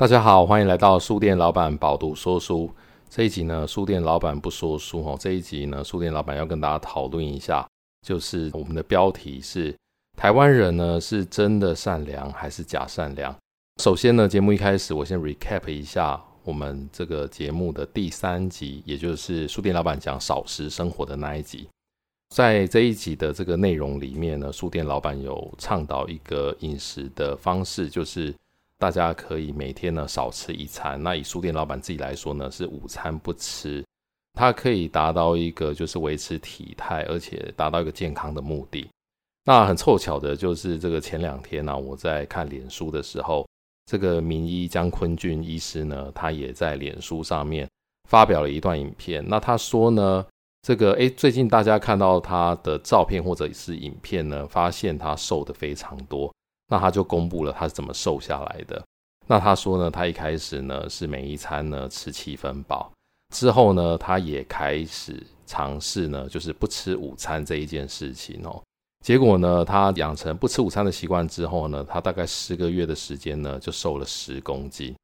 大家好，欢迎来到书店老板饱读说书这一集呢。书店老板不说书哦，这一集呢，书店老板要跟大家讨论一下，就是我们的标题是台湾人呢是真的善良还是假善良？首先呢，节目一开始我先 recap 一下我们这个节目的第三集，也就是书店老板讲少食生活的那一集。在这一集的这个内容里面呢，书店老板有倡导一个饮食的方式，就是。大家可以每天呢少吃一餐。那以书店老板自己来说呢，是午餐不吃，它可以达到一个就是维持体态，而且达到一个健康的目的。那很凑巧的就是这个前两天呢，我在看脸书的时候，这个名医江坤俊医师呢，他也在脸书上面发表了一段影片。那他说呢，这个诶，最近大家看到他的照片或者是影片呢，发现他瘦的非常多。那他就公布了他是怎么瘦下来的。那他说呢，他一开始呢是每一餐呢吃七分饱，之后呢他也开始尝试呢就是不吃午餐这一件事情哦。结果呢他养成不吃午餐的习惯之后呢，他大概十个月的时间呢就瘦了十公斤。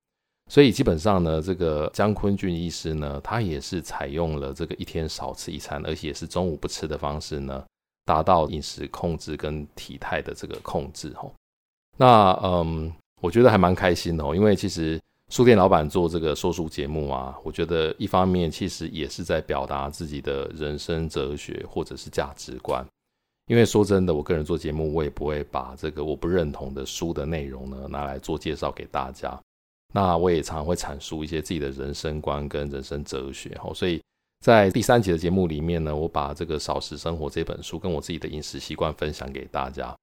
所以基本上呢，这个江坤俊医师呢，他也是采用了这个一天少吃一餐，而且也是中午不吃的方式呢，达到饮食控制跟体态的这个控制哦。那嗯，我觉得还蛮开心的哦，因为其实书店老板做这个说书节目啊，我觉得一方面其实也是在表达自己的人生哲学或者是价值观。因为说真的，我个人做节目，我也不会把这个我不认同的书的内容呢拿来做介绍给大家。那我也常常会阐述一些自己的人生观跟人生哲学哦。所以在第三集的节目里面呢，我把这个《少食生活》这本书跟我自己的饮食习惯分享给大家。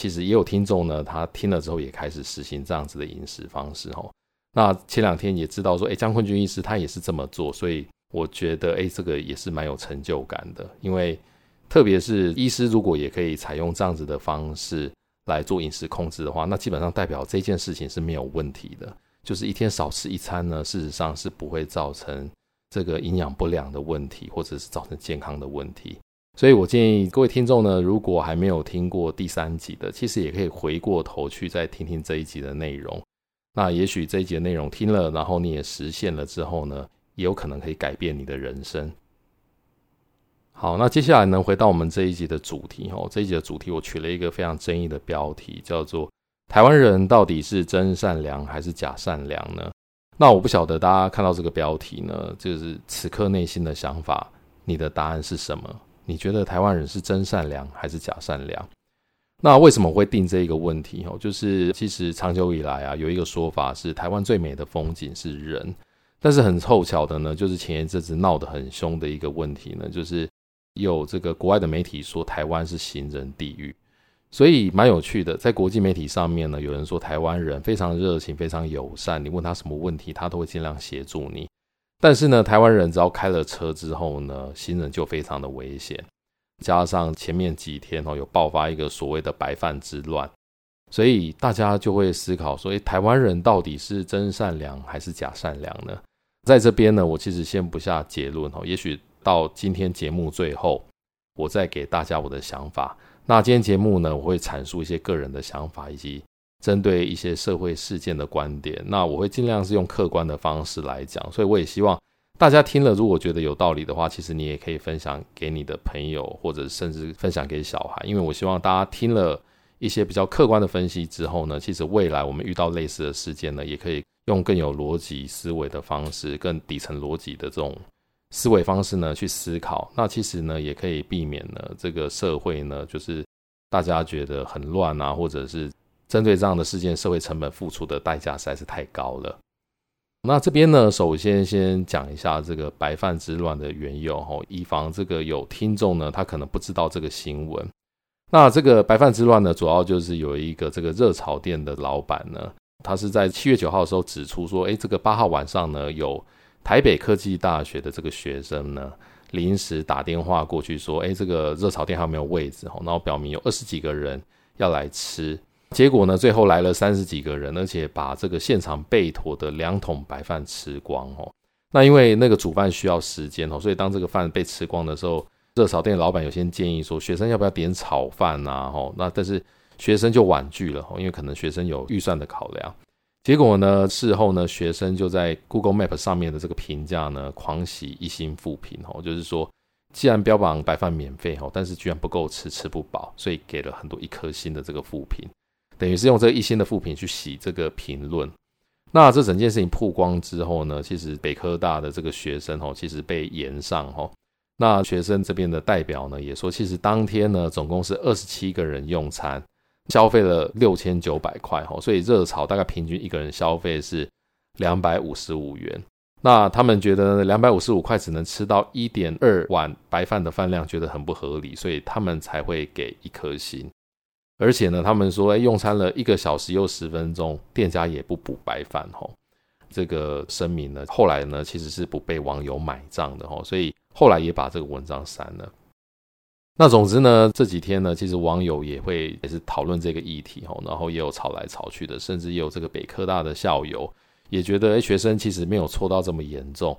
其实也有听众呢，他听了之后也开始实行这样子的饮食方式哦。那前两天也知道说，哎，江坤俊医师他也是这么做，所以我觉得，哎，这个也是蛮有成就感的。因为特别是医师如果也可以采用这样子的方式来做饮食控制的话，那基本上代表这件事情是没有问题的。就是一天少吃一餐呢，事实上是不会造成这个营养不良的问题，或者是造成健康的问题。所以我建议各位听众呢，如果还没有听过第三集的，其实也可以回过头去再听听这一集的内容。那也许这一集的内容听了，然后你也实现了之后呢，也有可能可以改变你的人生。好，那接下来呢，回到我们这一集的主题哦。这一集的主题我取了一个非常争议的标题，叫做“台湾人到底是真善良还是假善良呢？”那我不晓得大家看到这个标题呢，就是此刻内心的想法，你的答案是什么？你觉得台湾人是真善良还是假善良？那为什么会定这一个问题？哦，就是其实长久以来啊，有一个说法是台湾最美的风景是人，但是很凑巧的呢，就是前一阵子闹得很凶的一个问题呢，就是有这个国外的媒体说台湾是行人地狱，所以蛮有趣的，在国际媒体上面呢，有人说台湾人非常热情、非常友善，你问他什么问题，他都会尽量协助你。但是呢，台湾人只要开了车之后呢，行人就非常的危险。加上前面几天哦，有爆发一个所谓的白饭之乱，所以大家就会思考说，诶，台湾人到底是真善良还是假善良呢？在这边呢，我其实先不下结论哦，也许到今天节目最后，我再给大家我的想法。那今天节目呢，我会阐述一些个人的想法以及。针对一些社会事件的观点，那我会尽量是用客观的方式来讲，所以我也希望大家听了，如果觉得有道理的话，其实你也可以分享给你的朋友，或者甚至分享给小孩，因为我希望大家听了一些比较客观的分析之后呢，其实未来我们遇到类似的事件呢，也可以用更有逻辑思维的方式，更底层逻辑的这种思维方式呢去思考，那其实呢也可以避免呢这个社会呢就是大家觉得很乱啊，或者是。针对这样的事件，社会成本付出的代价实在是太高了。那这边呢，首先先讲一下这个白饭之乱的缘由哈，以防这个有听众呢，他可能不知道这个新闻。那这个白饭之乱呢，主要就是有一个这个热炒店的老板呢，他是在七月九号的时候指出说，哎，这个八号晚上呢，有台北科技大学的这个学生呢，临时打电话过去说，哎，这个热炒店还有没有位置？然后表明有二十几个人要来吃。结果呢，最后来了三十几个人，而且把这个现场备妥的两桶白饭吃光哦。那因为那个煮饭需要时间哦，所以当这个饭被吃光的时候，热炒店老板有先建议说，学生要不要点炒饭呐？吼，那但是学生就婉拒了，因为可能学生有预算的考量。结果呢，事后呢，学生就在 Google Map 上面的这个评价呢，狂喜一星负评哦，就是说，既然标榜白饭免费哦，但是居然不够吃，吃不饱，所以给了很多一颗星的这个负评，等于是用这一星的负评去洗这个评论。那这整件事情曝光之后呢，其实北科大的这个学生哦，其实被延上哦。那学生这边的代表呢，也说，其实当天呢，总共是二十七个人用餐。消费了六千九百块哦，所以热炒大概平均一个人消费是两百五十五元。那他们觉得两百五十五块只能吃到一点二碗白饭的饭量，觉得很不合理，所以他们才会给一颗星。而且呢，他们说，哎，用餐了一个小时又十分钟，店家也不补白饭吼。这个声明呢，后来呢，其实是不被网友买账的吼，所以后来也把这个文章删了。那总之呢，这几天呢，其实网友也会也是讨论这个议题吼，然后也有吵来吵去的，甚至也有这个北科大的校友也觉得，哎，学生其实没有错到这么严重。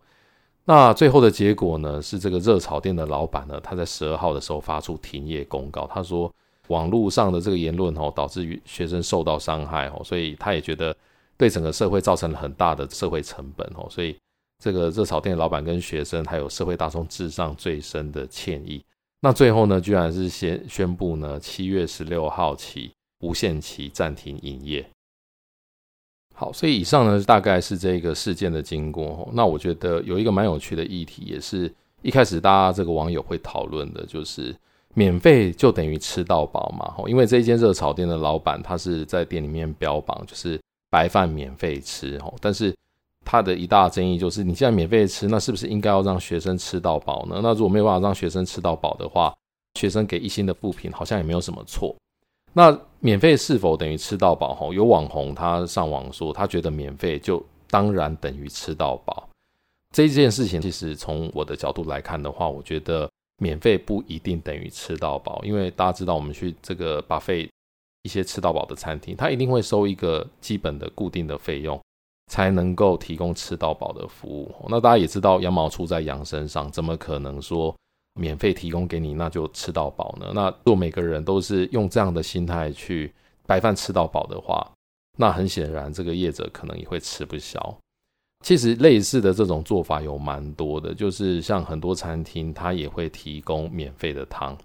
那最后的结果呢，是这个热炒店的老板呢，他在十二号的时候发出停业公告，他说网络上的这个言论哦，导致于学生受到伤害哦，所以他也觉得对整个社会造成了很大的社会成本哦，所以这个热炒店的老板跟学生还有社会大众致上最深的歉意。那最后呢，居然是先宣布呢，七月十六号起无限期暂停营业。好，所以以上呢，大概是这个事件的经过。那我觉得有一个蛮有趣的议题，也是一开始大家这个网友会讨论的，就是免费就等于吃到饱嘛？吼因为这一间热炒店的老板他是在店里面标榜就是白饭免费吃，吼但是。他的一大争议就是，你既然免费吃，那是不是应该要让学生吃到饱呢？那如果没有办法让学生吃到饱的话，学生给一星的负评好像也没有什么错。那免费是否等于吃到饱？哈，有网红他上网说，他觉得免费就当然等于吃到饱。这件事情其实从我的角度来看的话，我觉得免费不一定等于吃到饱，因为大家知道，我们去这个 buffet 一些吃到饱的餐厅，他一定会收一个基本的固定的费用。才能够提供吃到饱的服务。那大家也知道，羊毛出在羊身上，怎么可能说免费提供给你，那就吃到饱呢？那如果每个人都是用这样的心态去白饭吃到饱的话，那很显然这个业者可能也会吃不消。其实类似的这种做法有蛮多的，就是像很多餐厅，它也会提供免费的汤。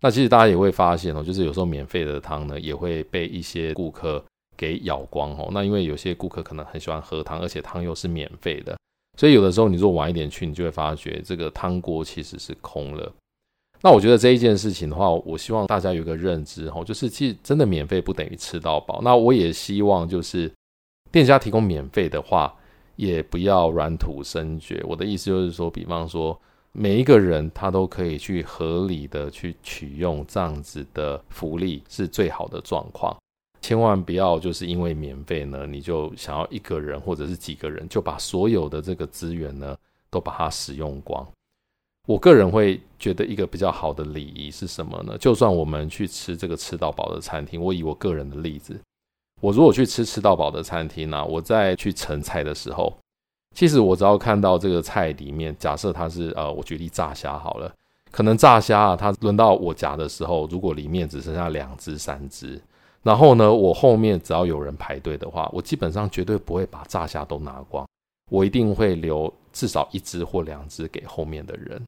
那其实大家也会发现哦，就是有时候免费的汤呢，也会被一些顾客。给咬光哦，那因为有些顾客可能很喜欢喝汤，而且汤又是免费的，所以有的时候你如果晚一点去，你就会发觉这个汤锅其实是空了。那我觉得这一件事情的话，我希望大家有一个认知哦，就是其实真的免费不等于吃到饱。那我也希望就是店家提供免费的话，也不要软土深掘。我的意思就是说，比方说每一个人他都可以去合理的去取用这样子的福利，是最好的状况。千万不要就是因为免费呢，你就想要一个人或者是几个人就把所有的这个资源呢都把它使用光。我个人会觉得一个比较好的礼仪是什么呢？就算我们去吃这个吃到饱的餐厅，我以我个人的例子，我如果去吃吃到饱的餐厅呢，我在去盛菜的时候，其实我只要看到这个菜里面，假设它是呃，我举例炸虾好了，可能炸虾啊，它轮到我夹的时候，如果里面只剩下两只三只。然后呢，我后面只要有人排队的话，我基本上绝对不会把炸虾都拿光，我一定会留至少一只或两只给后面的人。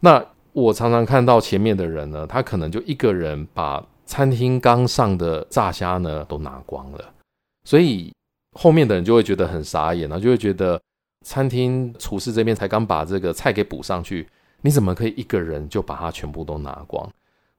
那我常常看到前面的人呢，他可能就一个人把餐厅刚上的炸虾呢都拿光了，所以后面的人就会觉得很傻眼，然后就会觉得餐厅厨师这边才刚把这个菜给补上去，你怎么可以一个人就把它全部都拿光？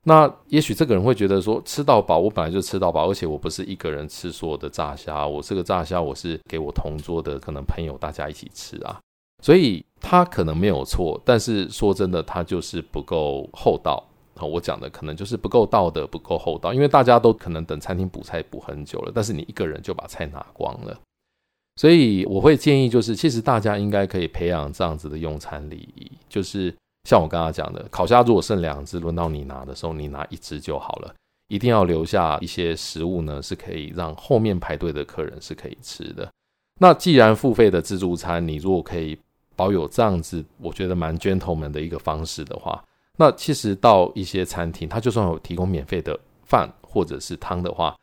那也许这个人会觉得说，吃到饱，我本来就吃到饱，而且我不是一个人吃所有的炸虾，我这个炸虾我是给我同桌的可能朋友大家一起吃啊，所以他可能没有错，但是说真的，他就是不够厚道。我讲的可能就是不够道德，不够厚道，因为大家都可能等餐厅补菜补很久了，但是你一个人就把菜拿光了，所以我会建议就是，其实大家应该可以培养这样子的用餐礼仪，就是。像我刚刚讲的，烤虾如果剩两只，轮到你拿的时候，你拿一只就好了。一定要留下一些食物呢，是可以让后面排队的客人是可以吃的。那既然付费的自助餐，你如果可以保有这样子，我觉得蛮 gentleman 的一个方式的话，那其实到一些餐厅，它就算有提供免费的饭或者是汤的话，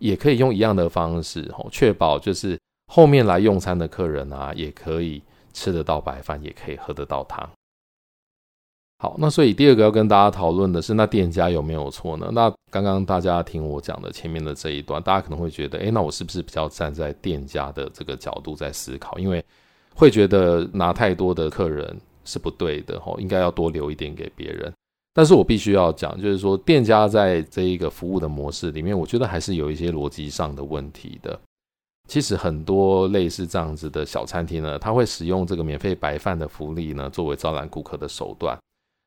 也可以用一样的方式，吼，确保就是后面来用餐的客人啊，也可以吃得到白饭，也可以喝得到汤。好，那所以第二个要跟大家讨论的是，那店家有没有错呢？那刚刚大家听我讲的前面的这一段，大家可能会觉得，诶，那我是不是比较站在店家的这个角度在思考？因为会觉得拿太多的客人是不对的，吼，应该要多留一点给别人。但是我必须要讲，就是说店家在这一个服务的模式里面，我觉得还是有一些逻辑上的问题的。其实很多类似这样子的小餐厅呢，他会使用这个免费白饭的福利呢，作为招揽顾客的手段。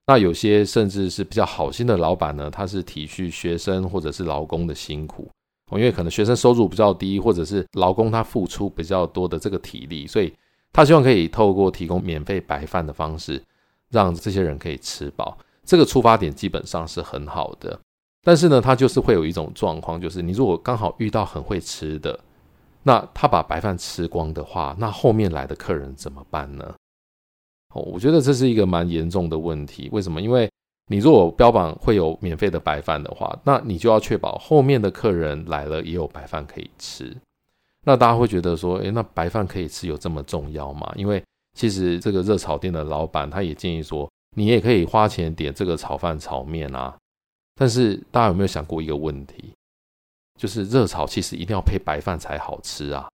那有些甚至是比较好心的老板呢，他是体恤学生或者是劳工的辛苦，因为可能学生收入比较低，或者是劳工他付出比较多的这个体力，所以他希望可以透过提供免费白饭的方式，让这些人可以吃饱。这个出发点基本上是很好的，但是呢，他就是会有一种状况，就是你如果刚好遇到很会吃的，那他把白饭吃光的话，那后面来的客人怎么办呢？哦，我觉得这是一个蛮严重的问题。为什么？因为你如果标榜会有免费的白饭的话，那你就要确保后面的客人来了也有白饭可以吃。那大家会觉得说，诶，那白饭可以吃有这么重要吗？因为其实这个热炒店的老板他也建议说，你也可以花钱点这个炒饭、炒面啊。但是大家有没有想过一个问题？就是热炒其实一定要配白饭才好吃啊。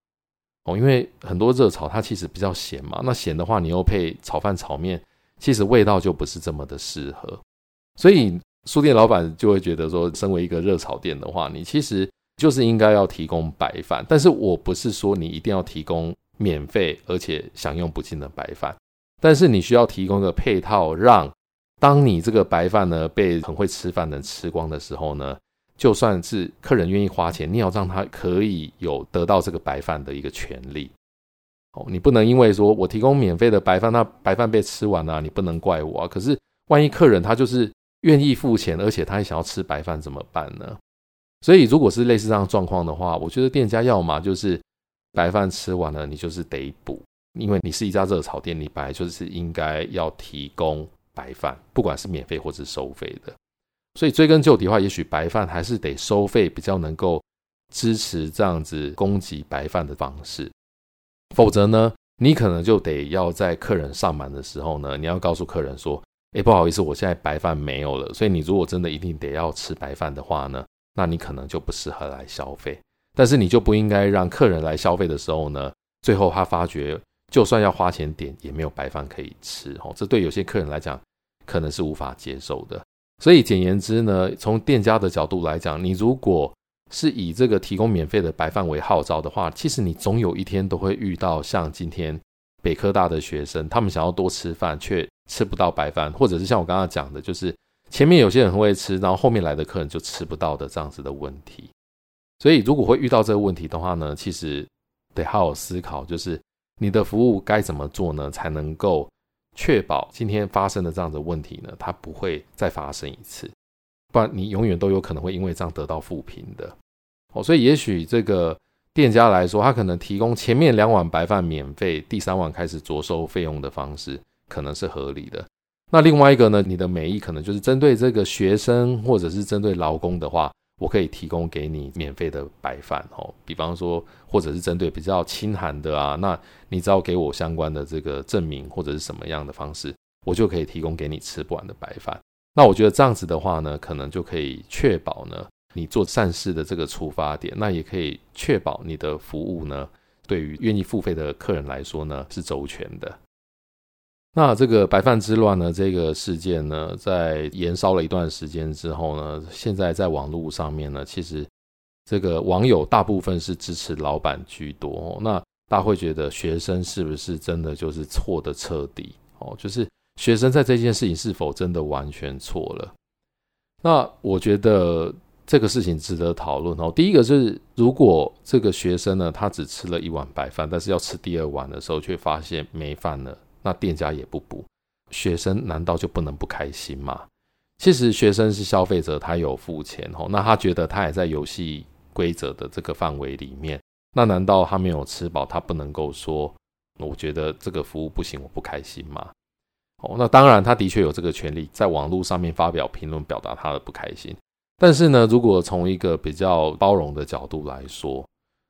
哦，因为很多热炒它其实比较咸嘛，那咸的话你又配炒饭炒面，其实味道就不是这么的适合。所以书店老板就会觉得说，身为一个热炒店的话，你其实就是应该要提供白饭。但是我不是说你一定要提供免费而且享用不尽的白饭，但是你需要提供一个配套，让当你这个白饭呢被很会吃饭的人吃光的时候呢。就算是客人愿意花钱，你要让他可以有得到这个白饭的一个权利。哦，你不能因为说我提供免费的白饭，那白饭被吃完了，你不能怪我啊。可是万一客人他就是愿意付钱，而且他还想要吃白饭怎么办呢？所以如果是类似这样状况的话，我觉得店家要么就是白饭吃完了，你就是得补，因为你是一家热炒店，你本来就是应该要提供白饭，不管是免费或是收费的。所以追根究底的话，也许白饭还是得收费，比较能够支持这样子供给白饭的方式。否则呢，你可能就得要在客人上门的时候呢，你要告诉客人说：“诶，不好意思，我现在白饭没有了。”所以你如果真的一定得要吃白饭的话呢，那你可能就不适合来消费。但是你就不应该让客人来消费的时候呢，最后他发觉就算要花钱点也没有白饭可以吃哦，这对有些客人来讲可能是无法接受的。所以简言之呢，从店家的角度来讲，你如果是以这个提供免费的白饭为号召的话，其实你总有一天都会遇到像今天北科大的学生，他们想要多吃饭却吃不到白饭，或者是像我刚刚讲的，就是前面有些人会吃，然后后面来的客人就吃不到的这样子的问题。所以如果会遇到这个问题的话呢，其实得好好思考，就是你的服务该怎么做呢，才能够。确保今天发生的这样的问题呢，它不会再发生一次，不然你永远都有可能会因为这样得到负评的。哦，所以也许这个店家来说，他可能提供前面两碗白饭免费，第三碗开始酌收费用的方式，可能是合理的。那另外一个呢，你的美意可能就是针对这个学生或者是针对劳工的话。我可以提供给你免费的白饭哦，比方说，或者是针对比较清寒的啊，那你只要给我相关的这个证明或者是什么样的方式，我就可以提供给你吃不完的白饭。那我觉得这样子的话呢，可能就可以确保呢，你做善事的这个出发点，那也可以确保你的服务呢，对于愿意付费的客人来说呢，是周全的。那这个白饭之乱呢，这个事件呢，在延烧了一段时间之后呢，现在在网络上面呢，其实这个网友大部分是支持老板居多。那大家会觉得学生是不是真的就是错的彻底？哦，就是学生在这件事情是否真的完全错了？那我觉得这个事情值得讨论哦。第一个是，如果这个学生呢，他只吃了一碗白饭，但是要吃第二碗的时候，却发现没饭了。那店家也不补，学生难道就不能不开心吗？其实学生是消费者，他有付钱哦，那他觉得他也在游戏规则的这个范围里面，那难道他没有吃饱，他不能够说，我觉得这个服务不行，我不开心吗？哦，那当然，他的确有这个权利，在网络上面发表评论，表达他的不开心。但是呢，如果从一个比较包容的角度来说，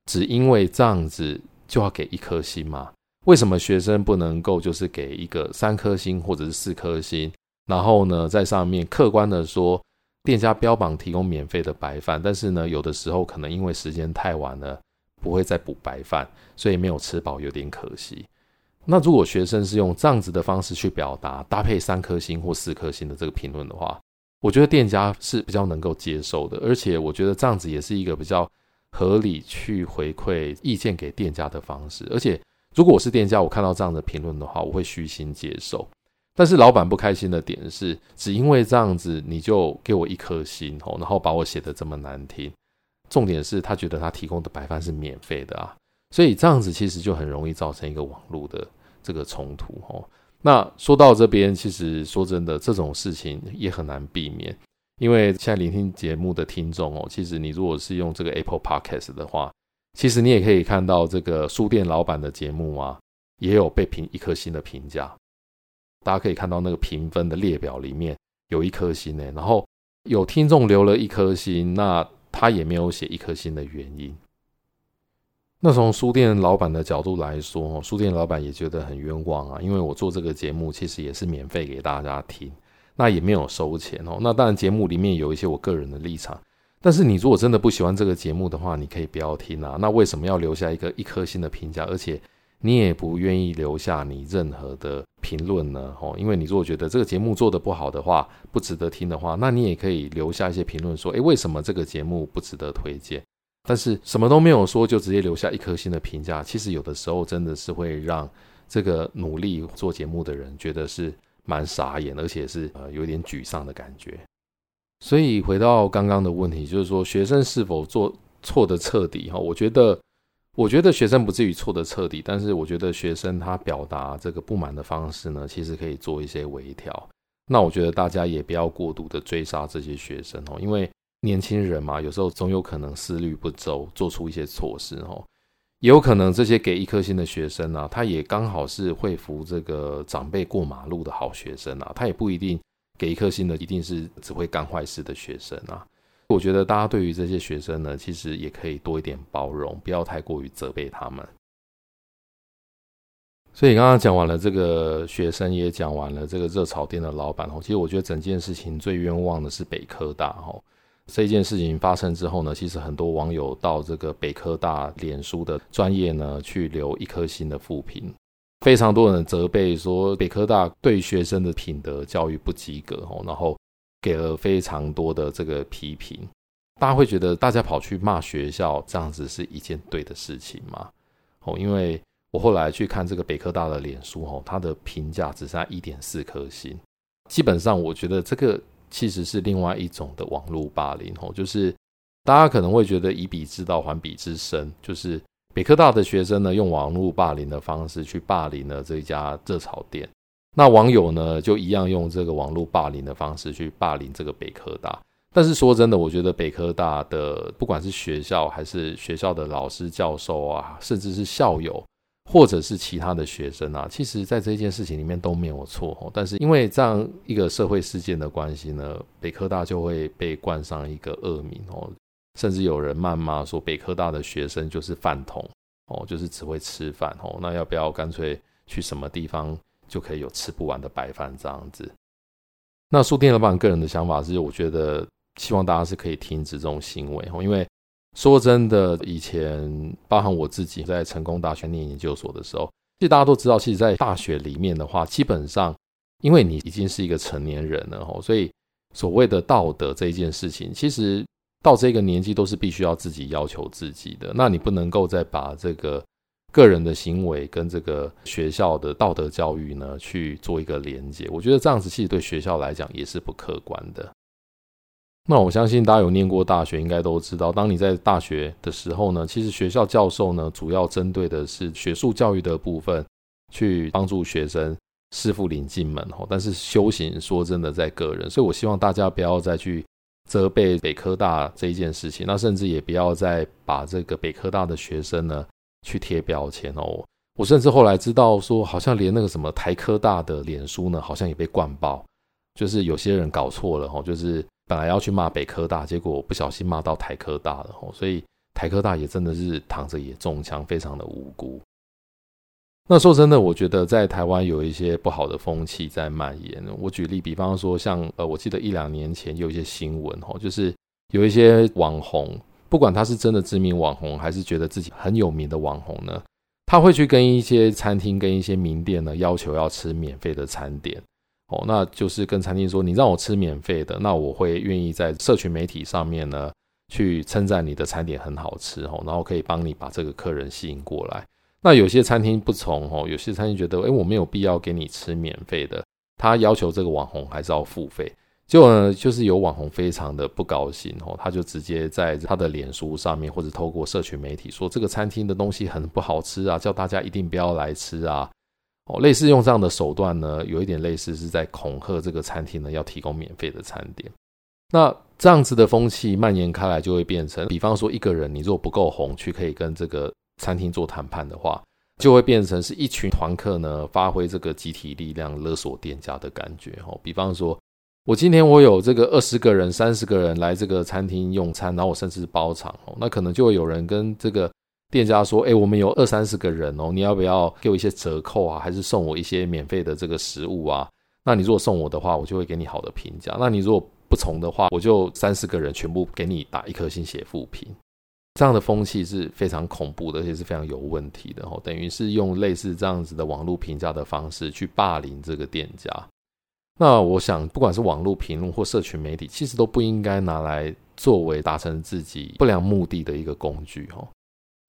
只因为这样子就要给一颗星吗？为什么学生不能够就是给一个三颗星或者是四颗星？然后呢，在上面客观的说，店家标榜提供免费的白饭，但是呢，有的时候可能因为时间太晚了，不会再补白饭，所以没有吃饱，有点可惜。那如果学生是用这样子的方式去表达，搭配三颗星或四颗星的这个评论的话，我觉得店家是比较能够接受的，而且我觉得这样子也是一个比较合理去回馈意见给店家的方式。而且，如果我是店家，我看到这样的评论的话，我会虚心接受。但是老板不开心的点是，只因为这样子你就给我一颗心哦，然后把我写得这么难听。重点是他觉得他提供的白饭是免费的啊。所以这样子其实就很容易造成一个网络的这个冲突哦。那说到这边，其实说真的，这种事情也很难避免，因为现在聆听节目的听众哦，其实你如果是用这个 Apple Podcast 的话，其实你也可以看到这个书店老板的节目啊，也有被评一颗星的评价。大家可以看到那个评分的列表里面有一颗星呢，然后有听众留了一颗星，那他也没有写一颗星的原因。那从书店老板的角度来说，书店老板也觉得很冤枉啊，因为我做这个节目其实也是免费给大家听，那也没有收钱哦。那当然节目里面有一些我个人的立场，但是你如果真的不喜欢这个节目的话，你可以不要听啊。那为什么要留下一个一颗星的评价，而且你也不愿意留下你任何的评论呢？哦，因为你如果觉得这个节目做得不好的话，不值得听的话，那你也可以留下一些评论说，诶，为什么这个节目不值得推荐？但是什么都没有说，就直接留下一颗星的评价，其实有的时候真的是会让这个努力做节目的人觉得是蛮傻眼，而且是呃有点沮丧的感觉。所以回到刚刚的问题，就是说学生是否做错的彻底？哈，我觉得，我觉得学生不至于错的彻底，但是我觉得学生他表达这个不满的方式呢，其实可以做一些微调。那我觉得大家也不要过度的追杀这些学生哦，因为。年轻人嘛，有时候总有可能思虑不周，做出一些错事哦。也有可能这些给一颗星的学生、啊，他也刚好是会扶这个长辈过马路的好学生啊。他也不一定给一颗星的，一定是只会干坏事的学生啊。我觉得大家对于这些学生呢，其实也可以多一点包容，不要太过于责备他们。所以刚刚讲完了这个学生，也讲完了这个热炒店的老板哦。其实我觉得整件事情最冤枉的是北科大哦。这件事情发生之后呢，其实很多网友到这个北科大脸书的专业呢，去留一颗星的负评，非常多人责备说北科大对学生的品德教育不及格哦，然后给了非常多的这个批评。大家会觉得大家跑去骂学校这样子是一件对的事情吗？哦，因为我后来去看这个北科大的脸书哦，它的评价只剩下一点四颗星，基本上我觉得这个。其实是另外一种的网络霸凌哦，就是大家可能会觉得以彼之道还彼之身，就是北科大的学生呢，用网络霸凌的方式去霸凌了这一家热炒店，那网友呢就一样用这个网络霸凌的方式去霸凌这个北科大。但是说真的，我觉得北科大的不管是学校还是学校的老师教授啊，甚至是校友。或者是其他的学生啊，其实在这件事情里面都没有错。但是因为这样一个社会事件的关系呢，北科大就会被冠上一个恶名哦，甚至有人谩骂说北科大的学生就是饭桶哦，就是只会吃饭哦。那要不要干脆去什么地方就可以有吃不完的白饭这样子？那书店老板个人的想法是，我觉得希望大家是可以停止这种行为哦，因为。说真的，以前包含我自己在成功大学念研究所的时候，其实大家都知道，其实，在大学里面的话，基本上，因为你已经是一个成年人了哦，所以所谓的道德这一件事情，其实到这个年纪都是必须要自己要求自己的。那你不能够再把这个个人的行为跟这个学校的道德教育呢去做一个连接。我觉得这样子其实对学校来讲也是不客观的。那我相信大家有念过大学，应该都知道，当你在大学的时候呢，其实学校教授呢，主要针对的是学术教育的部分，去帮助学生师傅领进门吼。但是修行说真的在个人，所以我希望大家不要再去责备北科大这一件事情，那甚至也不要再把这个北科大的学生呢去贴标签哦。我甚至后来知道说，好像连那个什么台科大的脸书呢，好像也被灌爆，就是有些人搞错了哦，就是。本来要去骂北科大，结果不小心骂到台科大了，所以台科大也真的是躺着也中枪，非常的无辜。那说真的，我觉得在台湾有一些不好的风气在蔓延。我举例，比方说像呃，我记得一两年前有一些新闻哦，就是有一些网红，不管他是真的知名网红，还是觉得自己很有名的网红呢，他会去跟一些餐厅、跟一些名店呢，要求要吃免费的餐点哦，那就是跟餐厅说，你让我吃免费的，那我会愿意在社群媒体上面呢，去称赞你的餐点很好吃哦，然后可以帮你把这个客人吸引过来。那有些餐厅不从哦，有些餐厅觉得，诶，我没有必要给你吃免费的，他要求这个网红还是要付费。结果呢，就是有网红非常的不高兴哦，他就直接在他的脸书上面或者透过社群媒体说，这个餐厅的东西很不好吃啊，叫大家一定不要来吃啊。哦，类似用这样的手段呢，有一点类似是在恐吓这个餐厅呢，要提供免费的餐点。那这样子的风气蔓延开来，就会变成，比方说一个人，你如果不够红，去可以跟这个。餐厅做谈判的话，就会变成是一群团客呢，发挥这个集体力量勒索店家的感觉哦。比方说，我今天我有这个二十个人、三十个人来这个餐厅用餐，然后我甚至包场哦，那可能就会有人跟这个店家说：“哎，我们有二三十个人哦，你要不要给我一些折扣啊？还是送我一些免费的这个食物啊？那你如果送我的话，我就会给你好的评价；那你如果不从的话，我就三十个人全部给你打一颗星写负评。”这样的风气是非常恐怖的，而且是非常有问题的哦。等于是用类似这样子的网络评价的方式去霸凌这个店家。那我想，不管是网络评论或社群媒体，其实都不应该拿来作为达成自己不良目的的一个工具哦。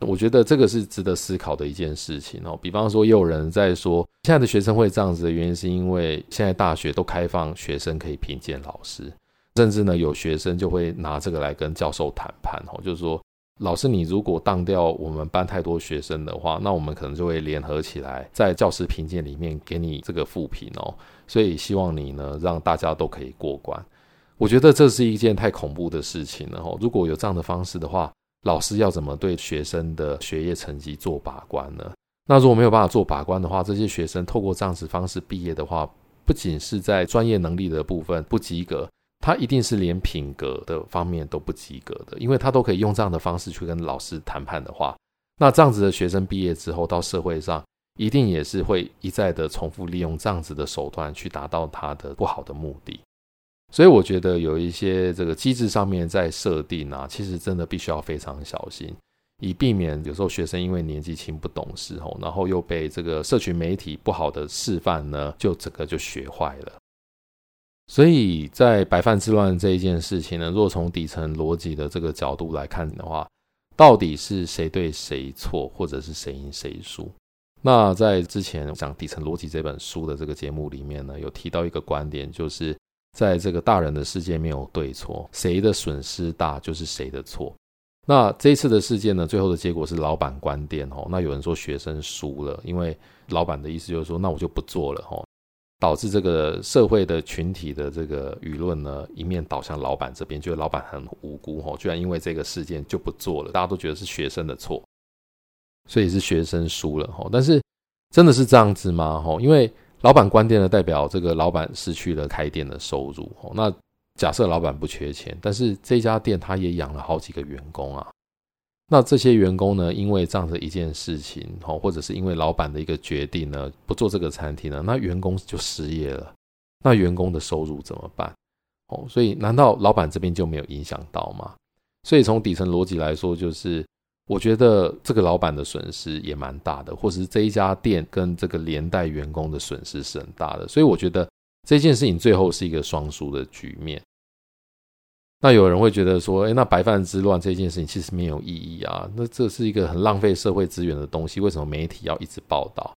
我觉得这个是值得思考的一件事情哦。比方说，也有人在说，现在的学生会这样子的原因，是因为现在大学都开放学生可以评鉴老师，甚至呢，有学生就会拿这个来跟教授谈判哦，就是说。老师，你如果当掉我们班太多学生的话，那我们可能就会联合起来，在教师评鉴里面给你这个负评哦。所以希望你呢，让大家都可以过关。我觉得这是一件太恐怖的事情了哦。如果有这样的方式的话，老师要怎么对学生的学业成绩做把关呢？那如果没有办法做把关的话，这些学生透过这样子方式毕业的话，不仅是在专业能力的部分不及格。他一定是连品格的方面都不及格的，因为他都可以用这样的方式去跟老师谈判的话，那这样子的学生毕业之后到社会上，一定也是会一再的重复利用这样子的手段去达到他的不好的目的。所以我觉得有一些这个机制上面在设定啊，其实真的必须要非常小心，以避免有时候学生因为年纪轻不懂事哦，然后又被这个社群媒体不好的示范呢，就整个就学坏了。所以在白饭之乱这一件事情呢，若从底层逻辑的这个角度来看的话，到底是谁对谁错，或者是谁赢谁输？那在之前讲《底层逻辑》这本书的这个节目里面呢，有提到一个观点，就是在这个大人的世界没有对错，谁的损失大就是谁的错。那这次的事件呢，最后的结果是老板关店哦。那有人说学生输了，因为老板的意思就是说，那我就不做了哦。导致这个社会的群体的这个舆论呢，一面倒向老板这边，觉得老板很无辜哦，居然因为这个事件就不做了，大家都觉得是学生的错，所以是学生输了哈。但是真的是这样子吗？哈，因为老板关店了，代表这个老板失去了开店的收入。那假设老板不缺钱，但是这家店他也养了好几个员工啊。那这些员工呢，因为这样的一件事情，哦或者是因为老板的一个决定呢，不做这个餐厅呢，那员工就失业了。那员工的收入怎么办？哦，所以难道老板这边就没有影响到吗？所以从底层逻辑来说，就是我觉得这个老板的损失也蛮大的，或者是这一家店跟这个连带员工的损失是很大的。所以我觉得这件事情最后是一个双输的局面。那有人会觉得说，诶，那白饭之乱这件事情其实没有意义啊，那这是一个很浪费社会资源的东西，为什么媒体要一直报道？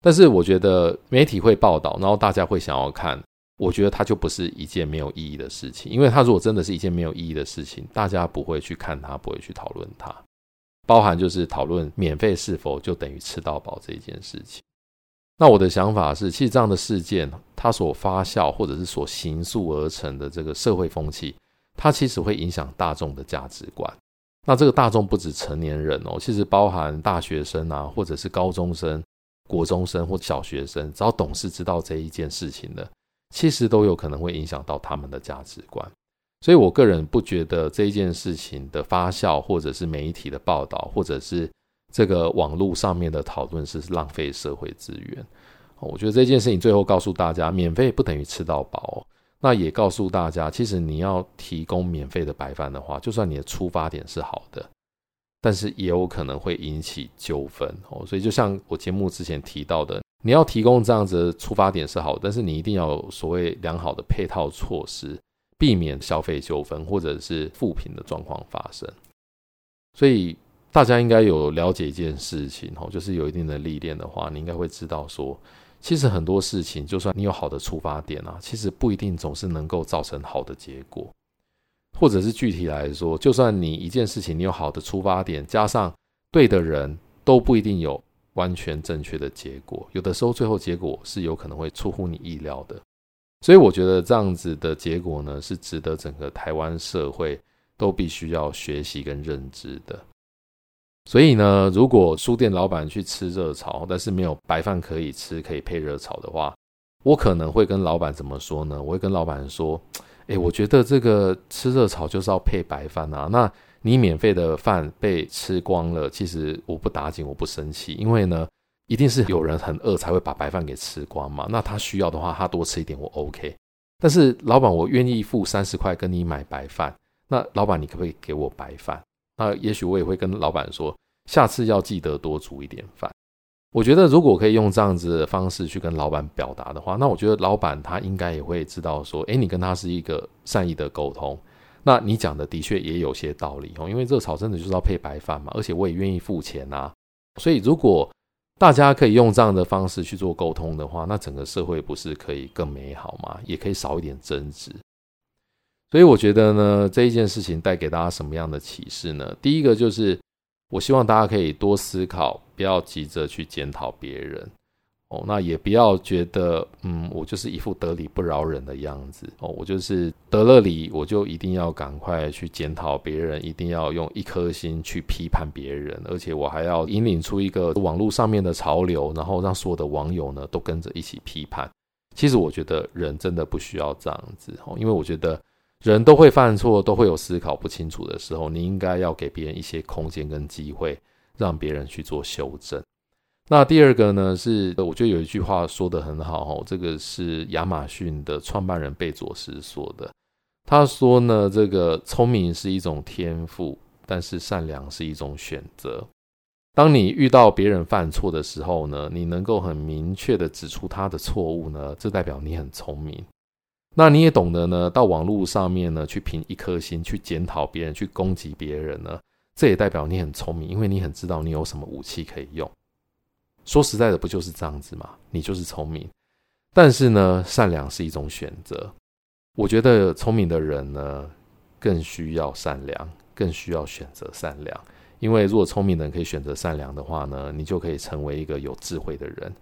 但是我觉得媒体会报道，然后大家会想要看，我觉得它就不是一件没有意义的事情，因为它如果真的是一件没有意义的事情，大家不会去看它，不会去讨论它，包含就是讨论免费是否就等于吃到饱这一件事情。那我的想法是，其实这样的事件，它所发酵或者是所形塑而成的这个社会风气。它其实会影响大众的价值观。那这个大众不止成年人哦，其实包含大学生啊，或者是高中生、国中生或小学生，只要懂事知道这一件事情的，其实都有可能会影响到他们的价值观。所以我个人不觉得这一件事情的发酵，或者是媒体的报道，或者是这个网络上面的讨论是浪费社会资源。我觉得这件事情最后告诉大家，免费不等于吃到饱。那也告诉大家，其实你要提供免费的白饭的话，就算你的出发点是好的，但是也有可能会引起纠纷哦。所以就像我节目之前提到的，你要提供这样子的出发点是好的，但是你一定要有所谓良好的配套措施，避免消费纠纷或者是负评的状况发生。所以大家应该有了解一件事情哦，就是有一定的历练的话，你应该会知道说。其实很多事情，就算你有好的出发点啊，其实不一定总是能够造成好的结果。或者是具体来说，就算你一件事情你有好的出发点，加上对的人，都不一定有完全正确的结果。有的时候，最后结果是有可能会出乎你意料的。所以，我觉得这样子的结果呢，是值得整个台湾社会都必须要学习跟认知的。所以呢，如果书店老板去吃热炒，但是没有白饭可以吃，可以配热炒的话，我可能会跟老板怎么说呢？我会跟老板说：“诶，我觉得这个吃热炒就是要配白饭啊。那你免费的饭被吃光了，其实我不打紧，我不生气，因为呢，一定是有人很饿才会把白饭给吃光嘛。那他需要的话，他多吃一点我 OK。但是老板，我愿意付三十块跟你买白饭，那老板你可不可以给我白饭？”那也许我也会跟老板说，下次要记得多煮一点饭。我觉得如果可以用这样子的方式去跟老板表达的话，那我觉得老板他应该也会知道说，诶，你跟他是一个善意的沟通。那你讲的的确也有些道理哦，因为热炒真的就是要配白饭嘛，而且我也愿意付钱呐。所以如果大家可以用这样的方式去做沟通的话，那整个社会不是可以更美好吗？也可以少一点争执。所以我觉得呢，这一件事情带给大家什么样的启示呢？第一个就是，我希望大家可以多思考，不要急着去检讨别人哦，那也不要觉得，嗯，我就是一副得理不饶人的样子哦，我就是得了理，我就一定要赶快去检讨别人，一定要用一颗心去批判别人，而且我还要引领出一个网络上面的潮流，然后让所有的网友呢都跟着一起批判。其实我觉得人真的不需要这样子哦，因为我觉得。人都会犯错，都会有思考不清楚的时候。你应该要给别人一些空间跟机会，让别人去做修正。那第二个呢，是我觉得有一句话说得很好哦，这个是亚马逊的创办人贝佐斯说的。他说呢，这个聪明是一种天赋，但是善良是一种选择。当你遇到别人犯错的时候呢，你能够很明确地指出他的错误呢，这代表你很聪明。那你也懂得呢，到网络上面呢，去凭一颗心去检讨别人，去攻击别人呢，这也代表你很聪明，因为你很知道你有什么武器可以用。说实在的，不就是这样子吗？你就是聪明，但是呢，善良是一种选择。我觉得聪明的人呢，更需要善良，更需要选择善良。因为如果聪明的人可以选择善良的话呢，你就可以成为一个有智慧的人。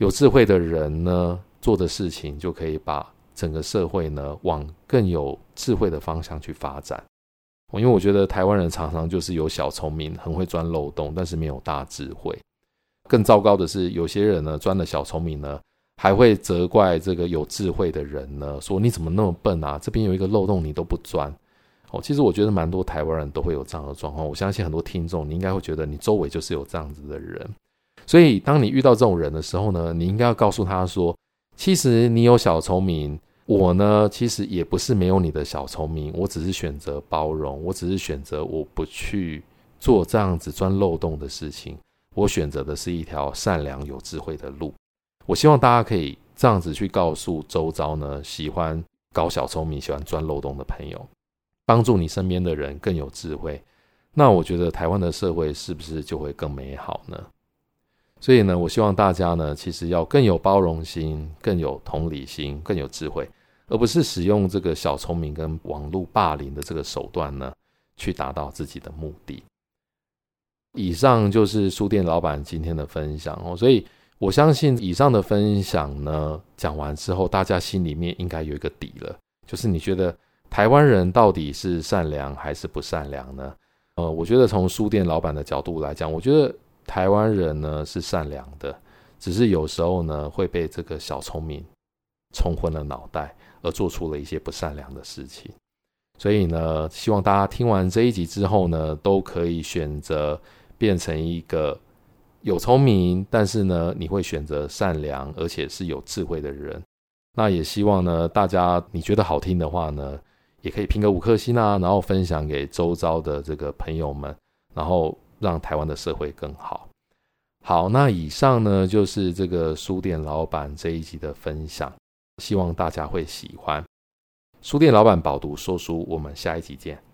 有智慧的人呢，做的事情就可以把。整个社会呢，往更有智慧的方向去发展。因为我觉得台湾人常常就是有小聪明，很会钻漏洞，但是没有大智慧。更糟糕的是，有些人呢，钻了小聪明呢，还会责怪这个有智慧的人呢，说你怎么那么笨啊？这边有一个漏洞你都不钻。哦，其实我觉得蛮多台湾人都会有这样的状况。我相信很多听众，你应该会觉得你周围就是有这样子的人。所以，当你遇到这种人的时候呢，你应该要告诉他说，其实你有小聪明。我呢，其实也不是没有你的小聪明，我只是选择包容，我只是选择我不去做这样子钻漏洞的事情，我选择的是一条善良有智慧的路。我希望大家可以这样子去告诉周遭呢，喜欢搞小聪明、喜欢钻漏洞的朋友，帮助你身边的人更有智慧。那我觉得台湾的社会是不是就会更美好呢？所以呢，我希望大家呢，其实要更有包容心，更有同理心，更有智慧。而不是使用这个小聪明跟网络霸凌的这个手段呢，去达到自己的目的。以上就是书店老板今天的分享哦，所以我相信以上的分享呢，讲完之后，大家心里面应该有一个底了，就是你觉得台湾人到底是善良还是不善良呢？呃，我觉得从书店老板的角度来讲，我觉得台湾人呢是善良的，只是有时候呢会被这个小聪明冲昏了脑袋。而做出了一些不善良的事情，所以呢，希望大家听完这一集之后呢，都可以选择变成一个有聪明，但是呢，你会选择善良而且是有智慧的人。那也希望呢，大家你觉得好听的话呢，也可以评个五颗星啊，然后分享给周遭的这个朋友们，然后让台湾的社会更好。好，那以上呢，就是这个书店老板这一集的分享，希望大家会喜欢。书店老板饱读说书，我们下一集见。